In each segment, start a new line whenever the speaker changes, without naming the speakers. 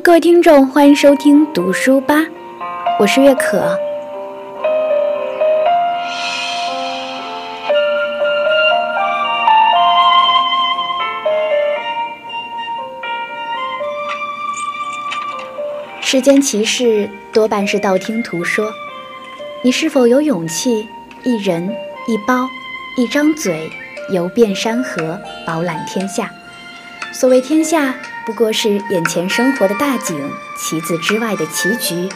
各位听众，欢迎收听读书吧，我是月可。世间奇事多半是道听途说，你是否有勇气一人一包一张嘴游遍山河，饱览天下？所谓天下。不过是眼前生活的大景，棋子之外的棋局。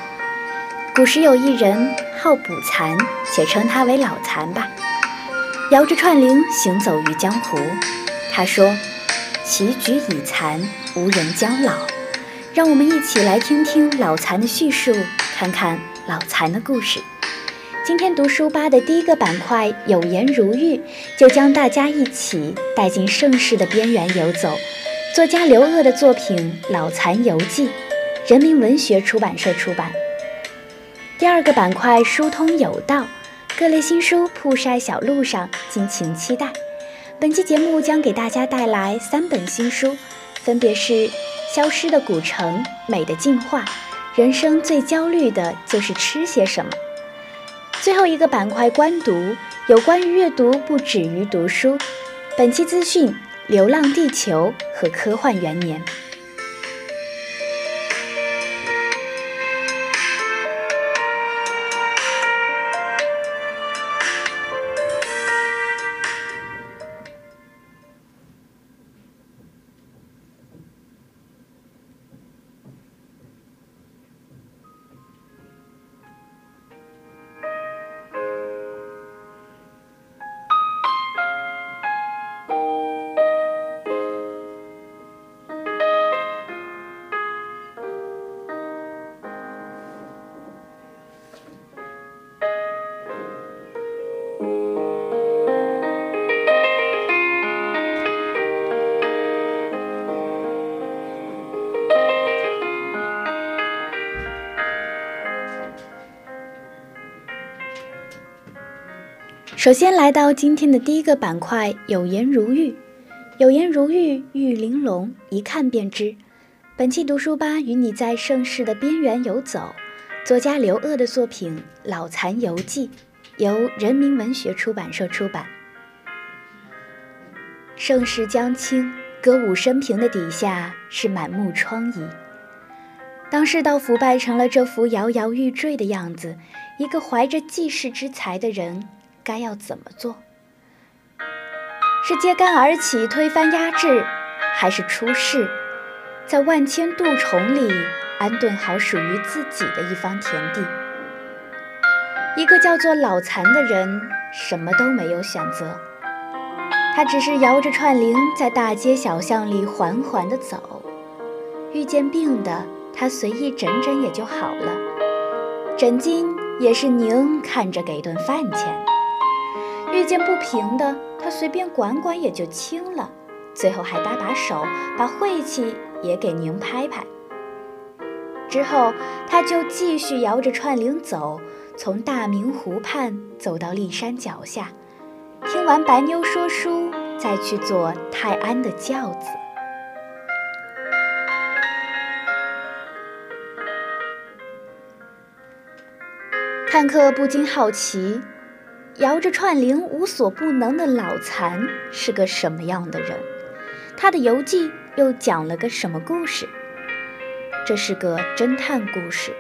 古时有一人好捕蚕，且称他为老蚕吧。摇着串铃行走于江湖。他说：“棋局已残，无人将老。”让我们一起来听听老蚕的叙述，看看老蚕的故事。今天读书吧的第一个板块“有颜如玉”，就将大家一起带进盛世的边缘游走。作家刘鹗的作品《老残游记》，人民文学出版社出版。第二个板块疏通有道，各类新书铺晒小路上，敬请期待。本期节目将给大家带来三本新书，分别是《消失的古城》《美的进化》《人生最焦虑的就是吃些什么》。最后一个板块观读，有关于阅读不止于读书。本期资讯。《流浪地球》和《科幻元年》。首先来到今天的第一个板块，有颜如玉，有颜如玉，玉玲珑，一看便知。本期读书吧与你在盛世的边缘游走。作家刘鹗的作品《老残游记》，由人民文学出版社出版。盛世将倾，歌舞升平的底下是满目疮痍。当世道腐败成了这副摇摇欲坠的样子，一个怀着济世之才的人。该要怎么做？是揭竿而起推翻压制，还是出世，在万千蠹虫里安顿好属于自己的一方田地？一个叫做老残的人，什么都没有选择，他只是摇着串铃，在大街小巷里缓缓地走。遇见病的，他随意诊诊也就好了，诊金也是您看着给顿饭钱。遇见不平的，他随便管管也就轻了，最后还搭把手，把晦气也给您拍拍。之后，他就继续摇着串铃走，从大明湖畔走到骊山脚下，听完白妞说书，再去坐泰安的轿子。看客不禁好奇，摇着串铃无所不能的老残是个什么样的人？他的游记又讲了个什么故事？这是个侦探故事，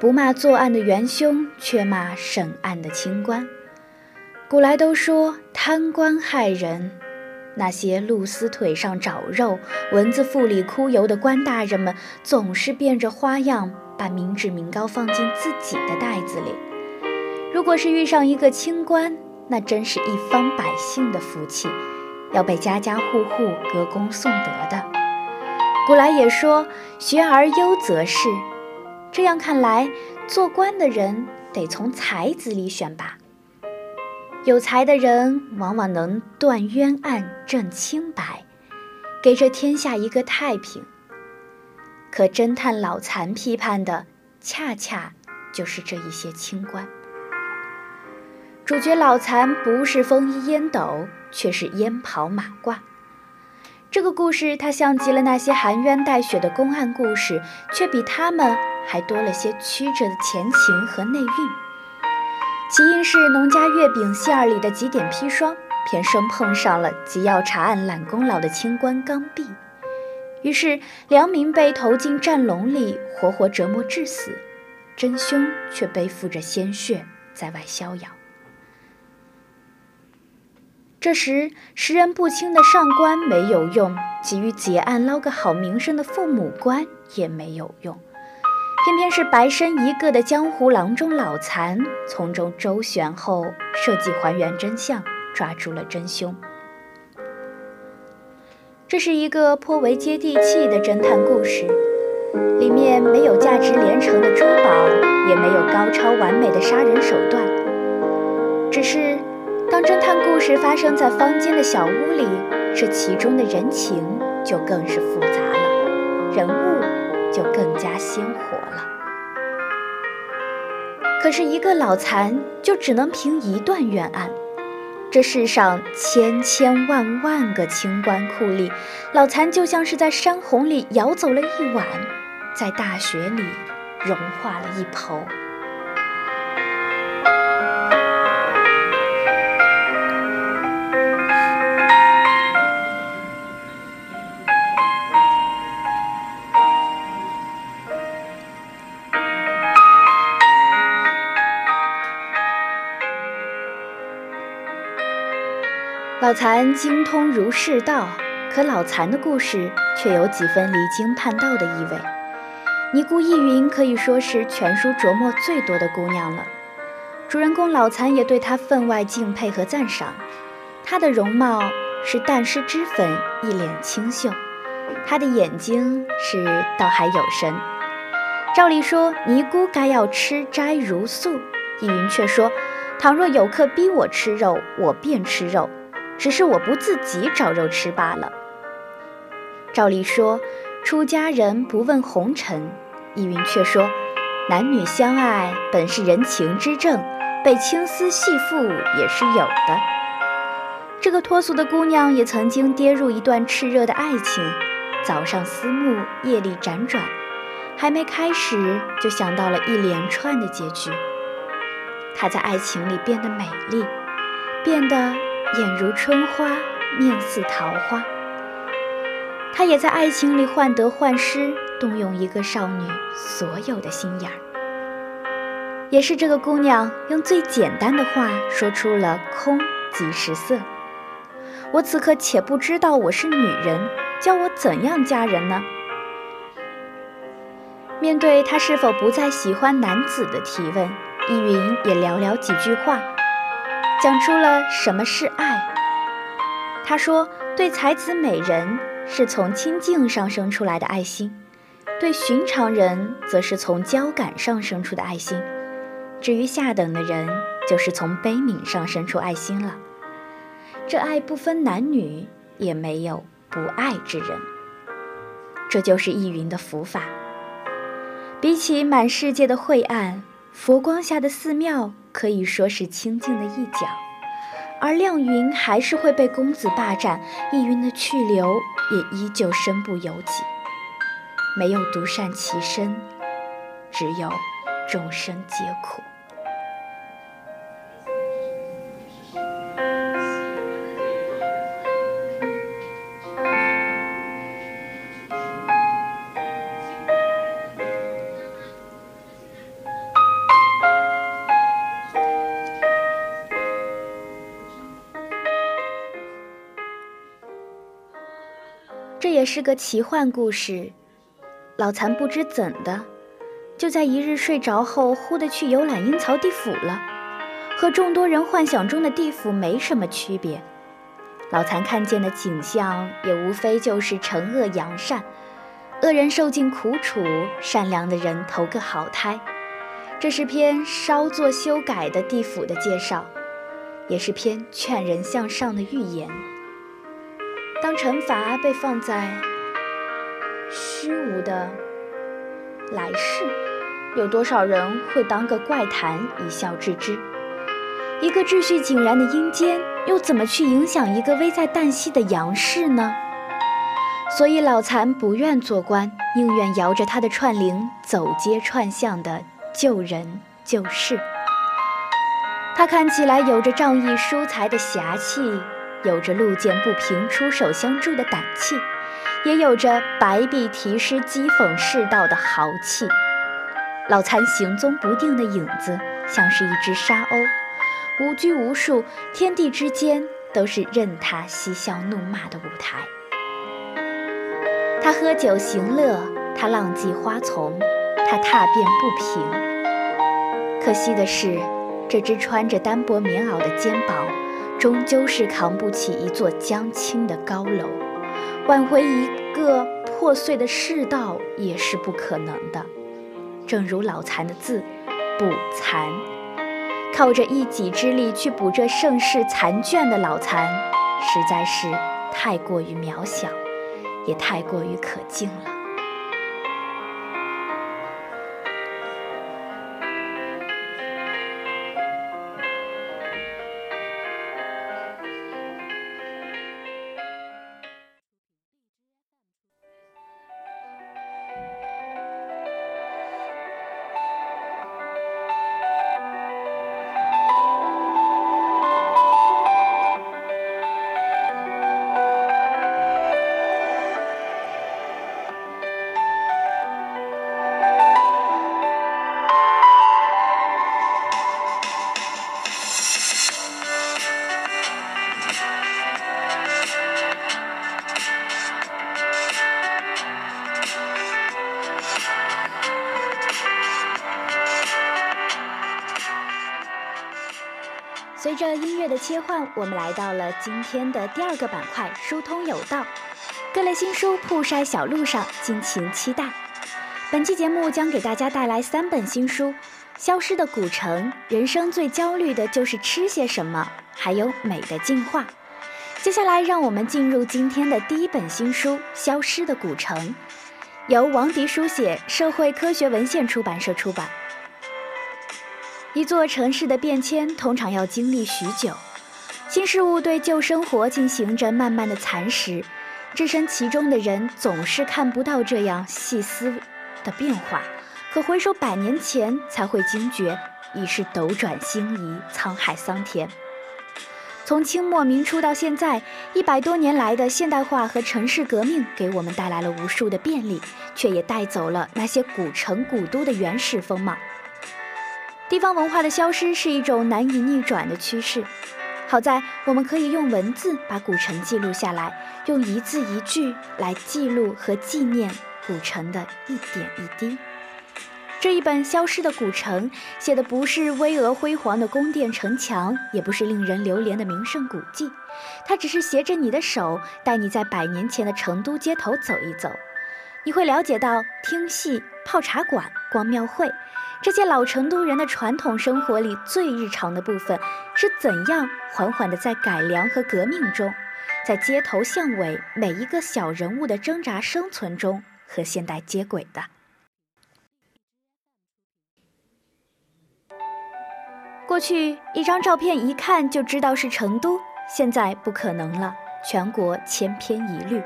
不骂作案的元凶，却骂审案的清官。古来都说贪官害人，那些露丝腿上找肉、蚊子腹里哭油的官大人们，总是变着花样把民脂民膏放进自己的袋子里。如果是遇上一个清官，那真是一方百姓的福气，要被家家户户歌功颂德的。古来也说学而优则仕，这样看来，做官的人得从才子里选拔。有才的人往往能断冤案、证清白，给这天下一个太平。可侦探老残批判的，恰恰就是这一些清官。主角老残不是风衣烟斗，却是烟袍马褂。这个故事，它像极了那些含冤带血的公案故事，却比他们还多了些曲折的前情和内蕴。起因是农家月饼馅儿里的几点砒霜，偏生碰上了急要查案揽功劳的清官刚愎，于是良民被投进战笼里，活活折磨致死，真凶却背负着鲜血在外逍遥。这时识人不清的上官没有用，急于结案捞个好名声的父母官也没有用。偏偏是白身一个的江湖郎中老残，从中周旋后设计还原真相，抓住了真凶。这是一个颇为接地气的侦探故事，里面没有价值连城的珠宝，也没有高超完美的杀人手段，只是当侦探故事发生在坊间的小屋里，这其中的人情就更是复杂了，人物。就更加鲜活了。可是，一个老残就只能评一段冤案。这世上千千万万个清官酷吏，老残就像是在山洪里舀走了一碗，在大雪里融化了一抔。老残精通儒释道，可老残的故事却有几分离经叛道的意味。尼姑易云可以说是全书琢磨最多的姑娘了，主人公老残也对她分外敬佩和赞赏。她的容貌是淡湿脂粉，一脸清秀；她的眼睛是倒海有神。照理说，尼姑该要吃斋如素，易云却说：倘若有客逼我吃肉，我便吃肉。只是我不自己找肉吃罢了。照理说，出家人不问红尘，易云却说，男女相爱本是人情之正，被青丝细缚也是有的。这个脱俗的姑娘也曾经跌入一段炽热的爱情，早上思慕，夜里辗转，还没开始就想到了一连串的结局。她在爱情里变得美丽，变得。眼如春花，面似桃花。他也在爱情里患得患失，动用一个少女所有的心眼儿。也是这个姑娘用最简单的话说出了“空即是色”。我此刻且不知道我是女人，教我怎样嫁人呢？面对他是否不再喜欢男子的提问，易云也寥寥几句话。讲出了什么是爱。他说：“对才子美人是从清净上生出来的爱心，对寻常人则是从交感上生出的爱心。至于下等的人，就是从悲悯上生出爱心了。这爱不分男女，也没有不爱之人。这就是易云的佛法。比起满世界的晦暗，佛光下的寺庙。”可以说是清净的一角，而亮云还是会被公子霸占，逸云的去留也依旧身不由己。没有独善其身，只有众生皆苦。也是个奇幻故事。老残不知怎的，就在一日睡着后，忽的去游览阴曹地府了，和众多人幻想中的地府没什么区别。老残看见的景象，也无非就是惩恶扬善，恶人受尽苦楚，善良的人投个好胎。这是篇稍作修改的地府的介绍，也是篇劝人向上的寓言。当惩罚被放在虚无的来世，有多少人会当个怪谈一笑置之？一个秩序井然的阴间，又怎么去影响一个危在旦夕的阳世呢？所以老残不愿做官，宁愿摇着他的串铃，走街串巷的救人救世。他看起来有着仗义疏财的侠气，有着路见不平出手相助的胆气，也有着白臂题诗讥讽世道的豪气。老残行踪不定的影子，像是一只沙鸥。无拘无束，天地之间都是任他嬉笑怒骂的舞台。他喝酒行乐，他浪迹花丛，他踏遍不平。可惜的是，这只穿着单薄棉袄的肩膀，终究是扛不起一座将倾的高楼，挽回一个破碎的世道也是不可能的。正如老残的字，补残。靠着一己之力去补这盛世残卷的老残，实在是太过于渺小，也太过于可敬了。随着音乐的切换，我们来到了今天的第二个板块——疏通有道。各类新书铺晒小路上，敬请期待。本期节目将给大家带来三本新书：《消失的古城》，人生最焦虑的就是吃些什么；还有《美的进化》。接下来，让我们进入今天的第一本新书《消失的古城》，由王迪书写，社会科学文献出版社出版。一座城市的变迁通常要经历许久，新事物对旧生活进行着慢慢的蚕食，置身其中的人总是看不到这样细丝的变化，可回首百年前才会惊觉，已是斗转星移，沧海桑田。从清末明初到现在，一百多年来的现代化和城市革命给我们带来了无数的便利，却也带走了那些古城古都的原始风貌。地方文化的消失是一种难以逆转的趋势。好在我们可以用文字把古城记录下来，用一字一句来记录和纪念古城的一点一滴。这一本《消失的古城》写的不是巍峨辉煌的宫殿城墙，也不是令人流连的名胜古迹，它只是携着你的手，带你在百年前的成都街头走一走。你会了解到听戏、泡茶馆、逛庙会。这些老成都人的传统生活里最日常的部分，是怎样缓缓地在改良和革命中，在街头巷尾每一个小人物的挣扎生存中和现代接轨的？过去一张照片一看就知道是成都，现在不可能了，全国千篇一律。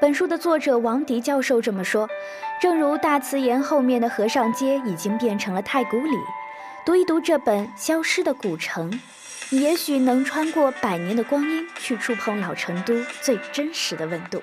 本书的作者王迪教授这么说：“正如大慈岩后面的和尚街已经变成了太古里，读一读这本《消失的古城》，你也许能穿过百年的光阴，去触碰老成都最真实的温度。”